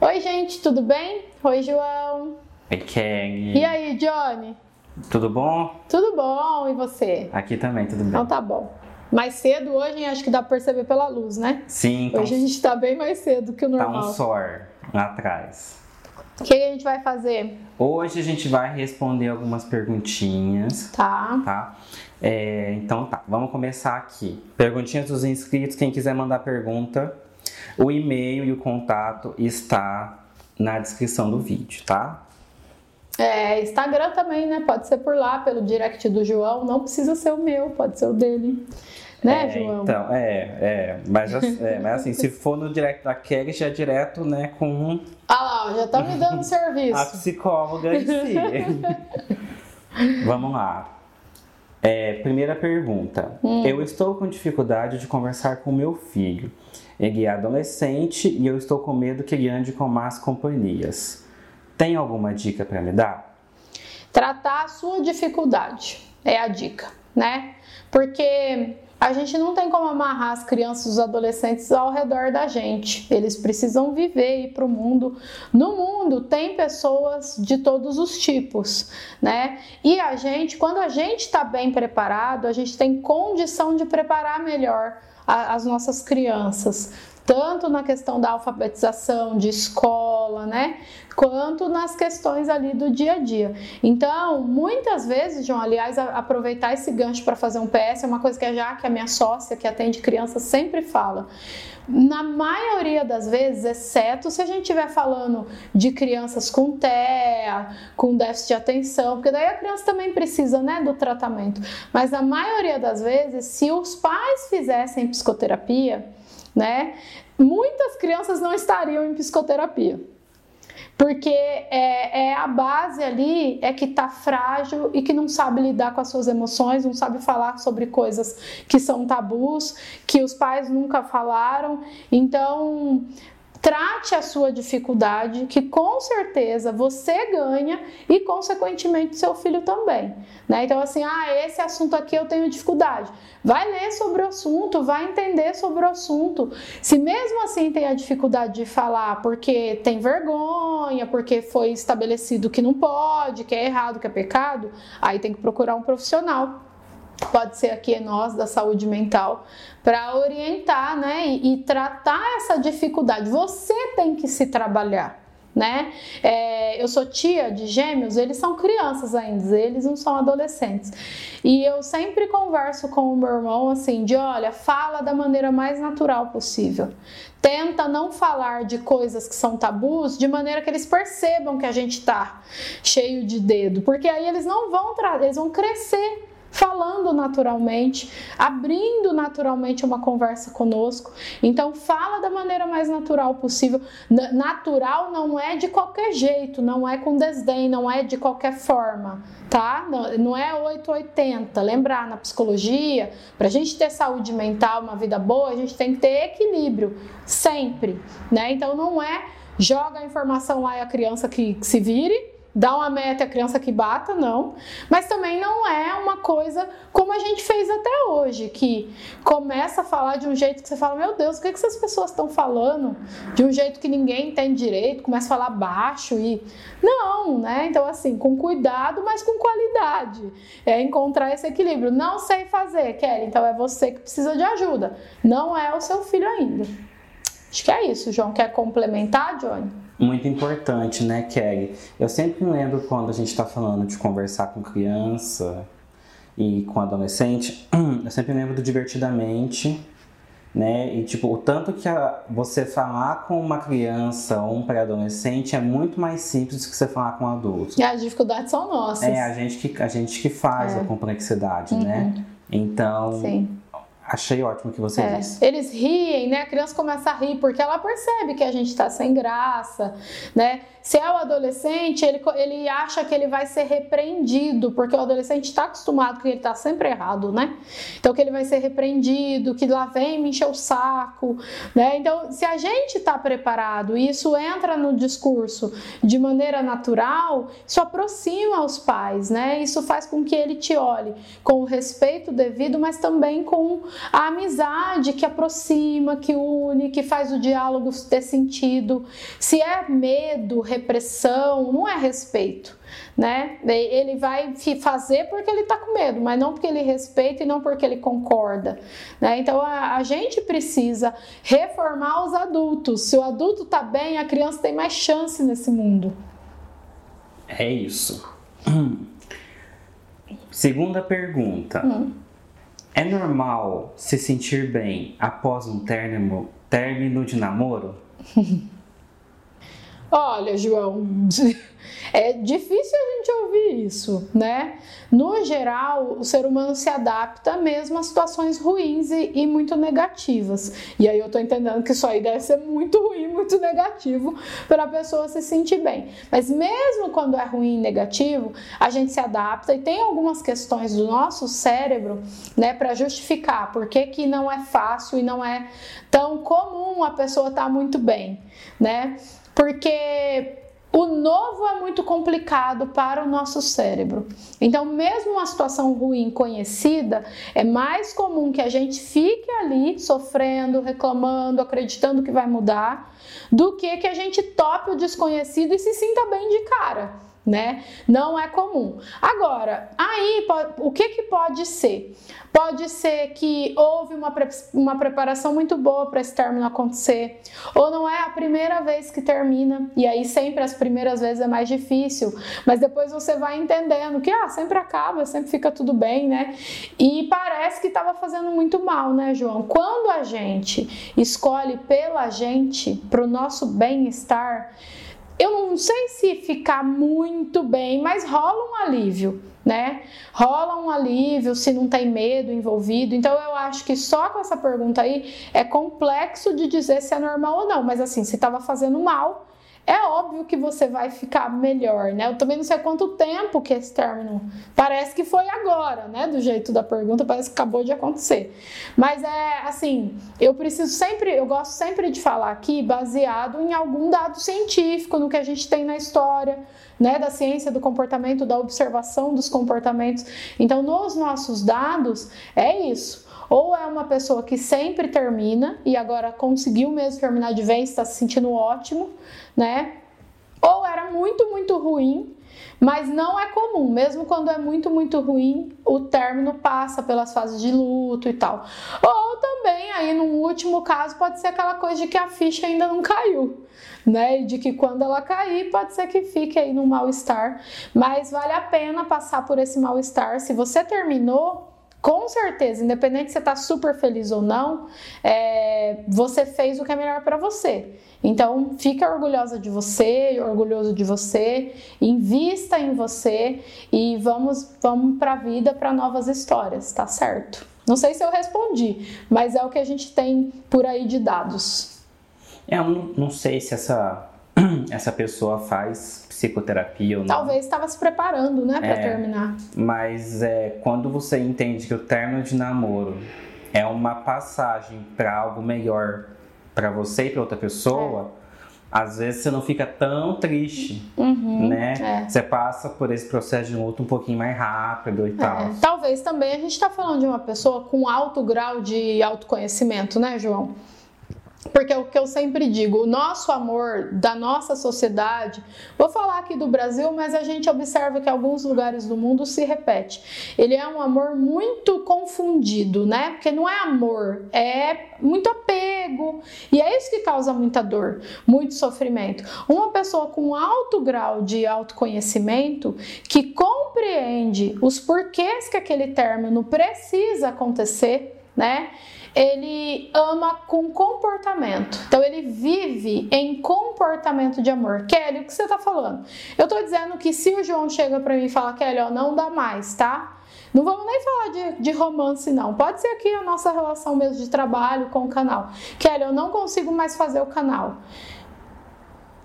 Oi, gente, tudo bem? Oi, João. Oi, Kelly. E aí, Johnny? Tudo bom? Tudo bom, e você? Aqui também, tudo bem. Então tá bom. Mais cedo hoje, acho que dá pra perceber pela luz, né? Sim, então Hoje a gente tá bem mais cedo que o tá normal. um sol lá atrás. O que a gente vai fazer? Hoje a gente vai responder algumas perguntinhas, Tá. tá? É, então tá, vamos começar aqui. Perguntinhas dos inscritos, quem quiser mandar pergunta, o e-mail e o contato está na descrição do vídeo, tá? É, Instagram também, né? Pode ser por lá, pelo direct do João. Não precisa ser o meu, pode ser o dele. Né, É, João? Então, é, é. Mas, as- é, mas assim, se for no direct da Kelly, já é direto, né, com Ah lá, já tá me dando a serviço. psicóloga em si. Vamos lá. É, primeira pergunta. Hum. Eu estou com dificuldade de conversar com meu filho. Ele é adolescente e eu estou com medo que ele ande com más companhias. Tem alguma dica para me dar? Tratar a sua dificuldade é a dica, né? Porque a gente não tem como amarrar as crianças e os adolescentes ao redor da gente. Eles precisam viver e ir para o mundo. No mundo tem pessoas de todos os tipos, né? E a gente, quando a gente está bem preparado, a gente tem condição de preparar melhor as nossas crianças. Tanto na questão da alfabetização, de escola, né? Quanto nas questões ali do dia a dia. Então, muitas vezes, João, aliás, aproveitar esse gancho para fazer um PS é uma coisa que a Jaque, a minha sócia que atende crianças, sempre fala. Na maioria das vezes, exceto se a gente estiver falando de crianças com TEA, com déficit de atenção, porque daí a criança também precisa né, do tratamento. Mas na maioria das vezes, se os pais fizessem psicoterapia, né, muitas crianças não estariam em psicoterapia. Porque é, é a base ali é que tá frágil e que não sabe lidar com as suas emoções, não sabe falar sobre coisas que são tabus, que os pais nunca falaram. Então, trate a sua dificuldade, que com certeza você ganha e, consequentemente, seu filho também. Né? Então, assim, ah, esse assunto aqui eu tenho dificuldade. Vai ler sobre o assunto, vai entender sobre o assunto. Se mesmo assim tem a dificuldade de falar porque tem vergonha, porque foi estabelecido que não pode, que é errado, que é pecado, aí tem que procurar um profissional pode ser aqui nós da saúde mental para orientar, né, e, e tratar essa dificuldade. Você tem que se trabalhar. Né? É, eu sou tia de gêmeos, eles são crianças ainda, eles não são adolescentes. E eu sempre converso com o meu irmão assim: de olha, fala da maneira mais natural possível. Tenta não falar de coisas que são tabus de maneira que eles percebam que a gente tá cheio de dedo, porque aí eles não vão, eles vão crescer falando naturalmente, abrindo naturalmente uma conversa conosco. Então fala da maneira mais natural possível. Na- Natural não é de qualquer jeito, não é com desdém, não é de qualquer forma, tá? Não, não é 880. Lembrar na psicologia, para a gente ter saúde mental, uma vida boa, a gente tem que ter equilíbrio sempre, né? Então não é joga a informação lá e a criança que, que se vire dá uma meta e a criança que bata, não. Mas também não é uma coisa como a gente fez até hoje, que começa a falar de um jeito que você fala, meu Deus, o que, que essas pessoas estão falando? De um jeito que ninguém tem direito, começa a falar baixo e. Não, né? Então, assim, com cuidado, mas com qualidade. É encontrar esse equilíbrio. Não sei fazer, Kelly, então é você que precisa de ajuda. Não é o seu filho ainda. Acho que é isso, João. Quer complementar, Johnny? Muito importante, né, Kelly? Eu sempre me lembro quando a gente está falando de conversar com criança e com adolescente, eu sempre me lembro do divertidamente, né? E tipo, o tanto que a- você falar com uma criança ou um pré-adolescente é muito mais simples do que você falar com um adulto. E as dificuldades são nossas. É a gente que, a gente que faz É. a complexidade, né? Então, Sim. Achei ótimo que você É, disse. eles riem, né? A criança começa a rir porque ela percebe que a gente tá sem graça, né? Se é o adolescente, ele, ele acha que ele vai ser repreendido, porque o adolescente está acostumado que ele tá sempre errado, né? Então que ele vai ser repreendido, que lá vem me encher o saco, né? Então, se a gente está preparado e isso entra no discurso de maneira natural, isso aproxima os pais, né? Isso faz com que ele te olhe com o respeito devido, mas também com a amizade que aproxima, que une, que faz o diálogo ter sentido. Se é medo, repressão, não é respeito. Né? Ele vai fazer porque ele está com medo, mas não porque ele respeita e não porque ele concorda. Né? Então a, a gente precisa reformar os adultos. Se o adulto está bem, a criança tem mais chance nesse mundo. É isso. Segunda pergunta. Hum. É normal se sentir bem após um término, término de namoro? Olha, João, é difícil a gente ouvir isso, né? No geral, o ser humano se adapta mesmo a situações ruins e, e, muito negativas. E aí eu tô entendendo que isso aí deve ser muito ruim, muito negativo para a pessoa se sentir bem. Mas mesmo quando é ruim e negativo, a gente se adapta e tem algumas questões do nosso cérebro, né, para justificar por que, que não é fácil e não é tão comum a pessoa estar tá muito bem, né? Porque o novo é muito complicado para o nosso cérebro. Então, mesmo uma situação ruim conhecida, é mais comum que a gente fique ali sofrendo, reclamando, acreditando que vai mudar, do que que a gente tope o desconhecido e se sinta bem de cara né? Não é comum. Agora, aí o que, que pode ser? Pode ser que houve uma, pre uma preparação muito boa para esse término acontecer, ou não é a primeira vez que termina, e aí sempre as primeiras vezes é mais difícil, mas depois você vai entendendo que ah, sempre acaba, sempre fica tudo bem, né? E parece que estava fazendo muito mal, né, João? Quando a gente escolhe pela gente, para o nosso bem-estar, eu não sei se ficar muito bem, mas rola um alívio, né? Rola um alívio se não tem medo envolvido. Então eu acho que só com essa pergunta aí é complexo de dizer se é normal ou não, mas assim, se estava fazendo mal, é óbvio que você vai ficar melhor, né? Eu também não sei quanto tempo que esse término. Parece que foi agora, né? Do jeito da pergunta, parece que acabou de acontecer. Mas é assim, eu preciso sempre, eu gosto sempre de falar aqui baseado em algum dado científico, no que a gente tem na história, né? Da ciência do comportamento, da observação dos comportamentos. Então, nos nossos dados, é isso. Ou é uma pessoa que sempre termina e agora conseguiu mesmo terminar de vez, está se sentindo ótimo, né? Ou era muito, muito ruim, mas não é comum, mesmo quando é muito, muito ruim, o término passa pelas fases de luto e tal. Ou também, aí no último caso, pode ser aquela coisa de que a ficha ainda não caiu, né? E de que quando ela cair, pode ser que fique aí no mal-estar. Mas vale a pena passar por esse mal-estar. Se você terminou, com certeza, independente se você está super feliz ou não, é, você fez o que é melhor para você. Então, fica orgulhosa de você, orgulhoso de você, invista em você e vamos, vamos para a vida, para novas histórias, tá certo? Não sei se eu respondi, mas é o que a gente tem por aí de dados. É, eu não, não sei se essa essa pessoa faz psicoterapia ou não. Talvez estava se preparando, né, para é, terminar. Mas é, quando você entende que o término de namoro é uma passagem para algo melhor para você e para outra pessoa, é. às vezes você não fica tão triste, uhum, né? É. Você passa por esse processo de luto um pouquinho mais rápido e é. tal. Talvez também a gente está falando de uma pessoa com alto grau de autoconhecimento, né, João? Porque é o que eu sempre digo, o nosso amor da nossa sociedade, vou falar aqui do Brasil, mas a gente observa que alguns lugares do mundo se repete. Ele é um amor muito confundido, né? Porque não é amor, é muito apego. E é isso que causa muita dor, muito sofrimento. Uma pessoa com alto grau de autoconhecimento que compreende os porquês que aquele término precisa acontecer, né? Ele ama com comportamento. Então ele vive em comportamento de amor. Kelly, o que você tá falando? Eu tô dizendo que se o João chega para mim e fala, Kelly, ó, não dá mais, tá? Não vamos nem falar de, de, romance, não. Pode ser aqui a nossa relação mesmo de trabalho com o canal. Kelly, eu não consigo mais fazer o canal.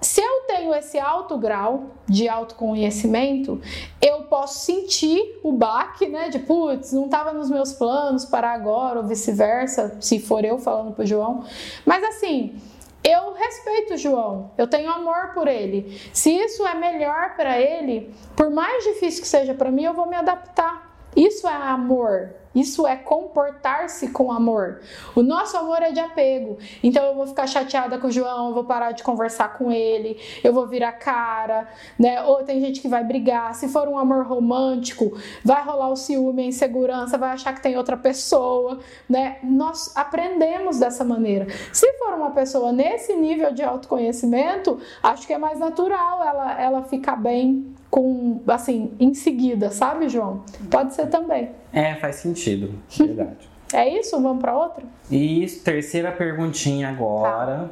Se eu tenho esse alto grau de autoconhecimento, eu posso sentir o baque, né? De putz, não estava nos meus planos para agora, ou vice-versa, se for eu falando pro João. Mas assim, eu respeito o João, eu tenho amor por ele. Se isso é melhor para ele, por mais difícil que seja para mim, eu vou me adaptar. Isso é amor, Isso é comportar-se com amor. O nosso amor é de apego. Então eu vou ficar chateada com o João, eu vou parar de conversar com ele, eu vou virar cara, né? Ou tem gente que vai brigar. Se for um amor romântico, vai rolar o ciúme, a insegurança, vai achar que tem outra pessoa, né? Nós aprendemos dessa maneira. Se for uma pessoa nesse nível de autoconhecimento, acho que é mais natural ela, ela ficar bem com, assim, em seguida, sabe, João? Pode ser também. É, faz sentido, verdade. é isso? Vamos para outra? E terceira perguntinha agora.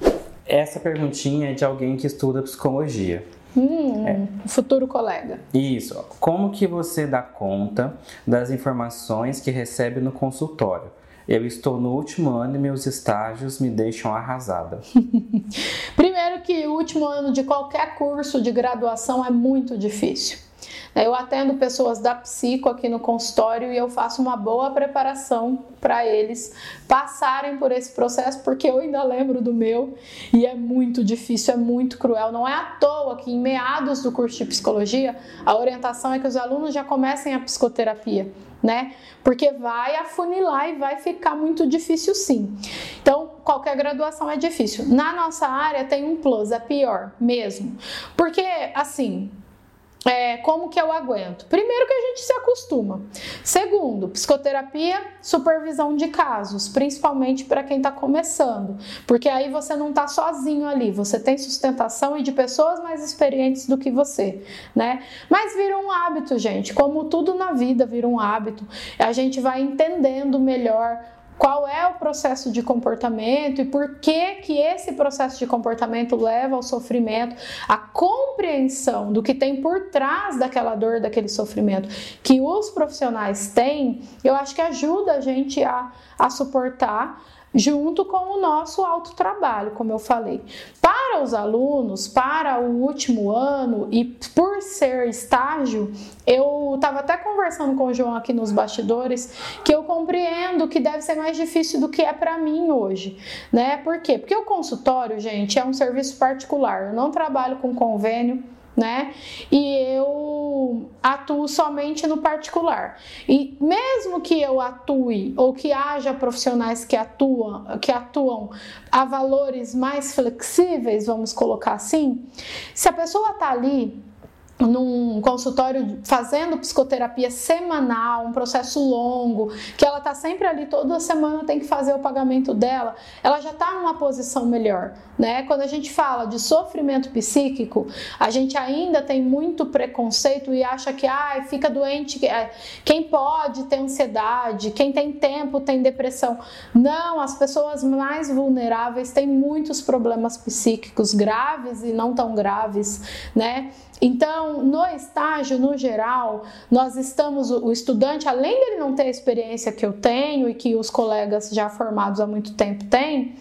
Tá. Essa perguntinha é de alguém que estuda psicologia. Hum, é. futuro colega. Isso. Como que você dá conta das informações que recebe no consultório? Eu estou no último ano e meus estágios me deixam arrasada. Primeiro que o último ano de qualquer curso de graduação é muito difícil. Eu atendo pessoas da psico aqui no consultório e eu faço uma boa preparação para eles passarem por esse processo, porque eu ainda lembro do meu e é muito difícil, é muito cruel. Não é à toa que em meados do curso de psicologia, a orientação é que os alunos já comecem a psicoterapia né? Porque vai afunilar e vai ficar muito difícil sim. Então, qualquer graduação é difícil. Na nossa área tem um plus, é pior mesmo. Porque, assim, é, como que eu aguento? Primeiro que a gente se acostuma. Segundo, psicoterapia, supervisão de casos, principalmente para quem está começando, porque aí você não está sozinho ali, você tem sustentação e de pessoas mais experientes do que você, né? Mas vira um hábito, gente. Como tudo na vida vira um hábito, a gente vai entendendo melhor qual é o processo de comportamento e por que que esse processo de comportamento leva ao sofrimento, a compreensão do que tem por trás daquela dor, daquele sofrimento que os profissionais têm, eu acho que ajuda a gente a, a suportar junto com o nosso autotrabalho, como eu falei. Para os alunos, para o último ano e por ser estágio, eu estava até conversando com o João aqui nos bastidores que eu compreendo que deve ser mais difícil do que é para mim hoje, né? Por quê? Porque o consultório, gente, é um serviço particular. Eu não trabalho com convênio né? E eu atuo somente no particular. E mesmo que eu atue ou que haja profissionais que atuam, que atuam a valores mais flexíveis, vamos colocar assim, se a pessoa está ali num consultório fazendo psicoterapia semanal, um processo longo, que ela tá sempre ali toda semana tem que fazer o pagamento dela, ela já tá numa posição melhor, né? Quando a gente fala de sofrimento psíquico, a gente ainda tem muito preconceito e acha que ah, fica doente é, quem pode ter ansiedade, quem tem tempo tem depressão. Não, as pessoas mais vulneráveis têm muitos problemas psíquicos graves e não tão graves, né? Então, no estágio, no geral, nós estamos, o estudante, além dele não ter a experiência que eu tenho e que os colegas já formados há muito tempo têm,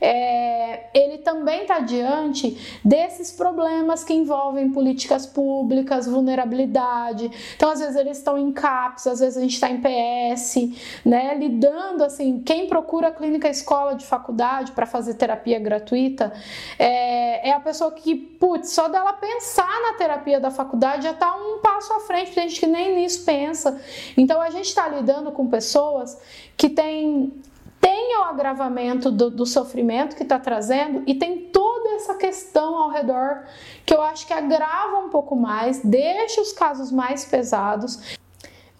é, ele também está diante desses problemas que envolvem políticas públicas, vulnerabilidade. Então, às vezes eles estão em CAPS, às vezes a gente está em PS, né? Lidando assim, quem procura clínica escola de faculdade para fazer terapia gratuita é, é, a pessoa que, putz, só dela pensar na terapia da faculdade já está um passo à frente, tem gente que nem nisso pensa. Então a gente está lidando com pessoas que têm tem o agravamento do, do sofrimento que está trazendo e tem toda essa questão ao redor que eu acho que agrava um pouco mais, deixa os casos mais pesados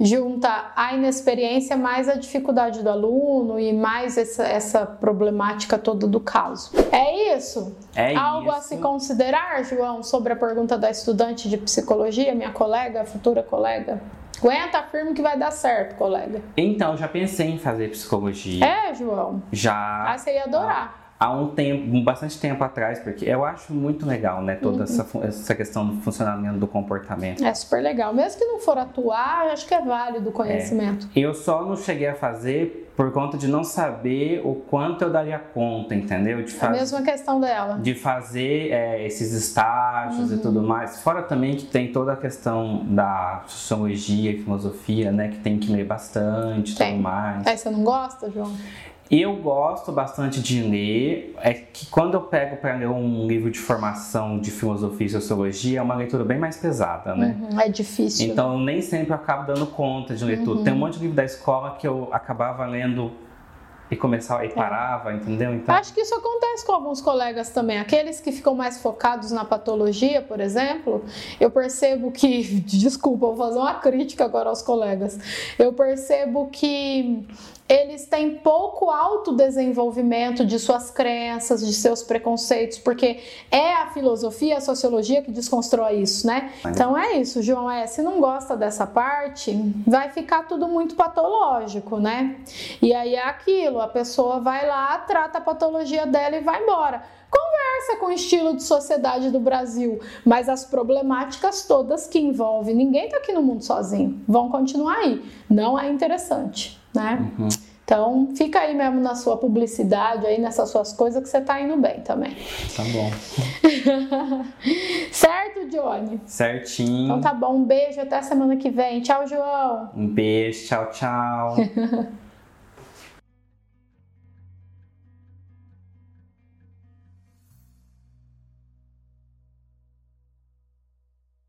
junta a inexperiência mais a dificuldade do aluno e mais essa, essa problemática toda do caso. É isso? É Algo isso. a se considerar, João, sobre a pergunta da estudante de psicologia, minha colega, futura colega? Aguenta firme que vai dar certo, colega. Então, já pensei em fazer psicologia. É, João? Já. Ah, você ia adorar. Há um tempo, bastante tempo atrás, porque eu acho muito legal, né? Toda uhum. essa, essa questão do funcionamento do comportamento. É super legal. Mesmo que não for atuar, acho que é válido o conhecimento. É. Eu só não cheguei a fazer por conta de não saber o quanto eu daria conta, entendeu? De faz... A mesma questão dela. De fazer é, esses estágios uhum. e tudo mais. Fora também que tem toda a questão da sociologia e filosofia, né? Que tem que ler bastante e tudo mais. Aí você não gosta, João? Eu gosto bastante de ler. É que quando eu pego para ler um livro de formação de filosofia e sociologia, é uma leitura bem mais pesada, né? Uhum, é difícil. Então nem sempre eu acabo dando conta de ler uhum. tudo. Tem um monte de livro da escola que eu acabava lendo e começava e é. parava, é. entendeu? Então... Acho que isso acontece com alguns colegas também. Aqueles que ficam mais focados na patologia, por exemplo, eu percebo que, desculpa, vou fazer uma crítica agora aos colegas. Eu percebo que eles têm pouco autodesenvolvimento de suas crenças, de seus preconceitos, porque é a filosofia, a sociologia que desconstrói isso, né? Então é isso, João. É, se não gosta dessa parte, vai ficar tudo muito patológico, né? E aí é aquilo, a pessoa vai lá, trata a patologia dela e vai embora conversa com o estilo de sociedade do Brasil, mas as problemáticas todas que envolvem, ninguém está aqui no mundo sozinho, vão continuar aí. Não é interessante né? Uhum. Então, fica aí mesmo na sua publicidade, aí nessas suas coisas que você tá indo bem também. Tá bom. certo, Johnny? Certinho. Então tá bom, um beijo, até semana que vem. Tchau, João. Um beijo, tchau, tchau.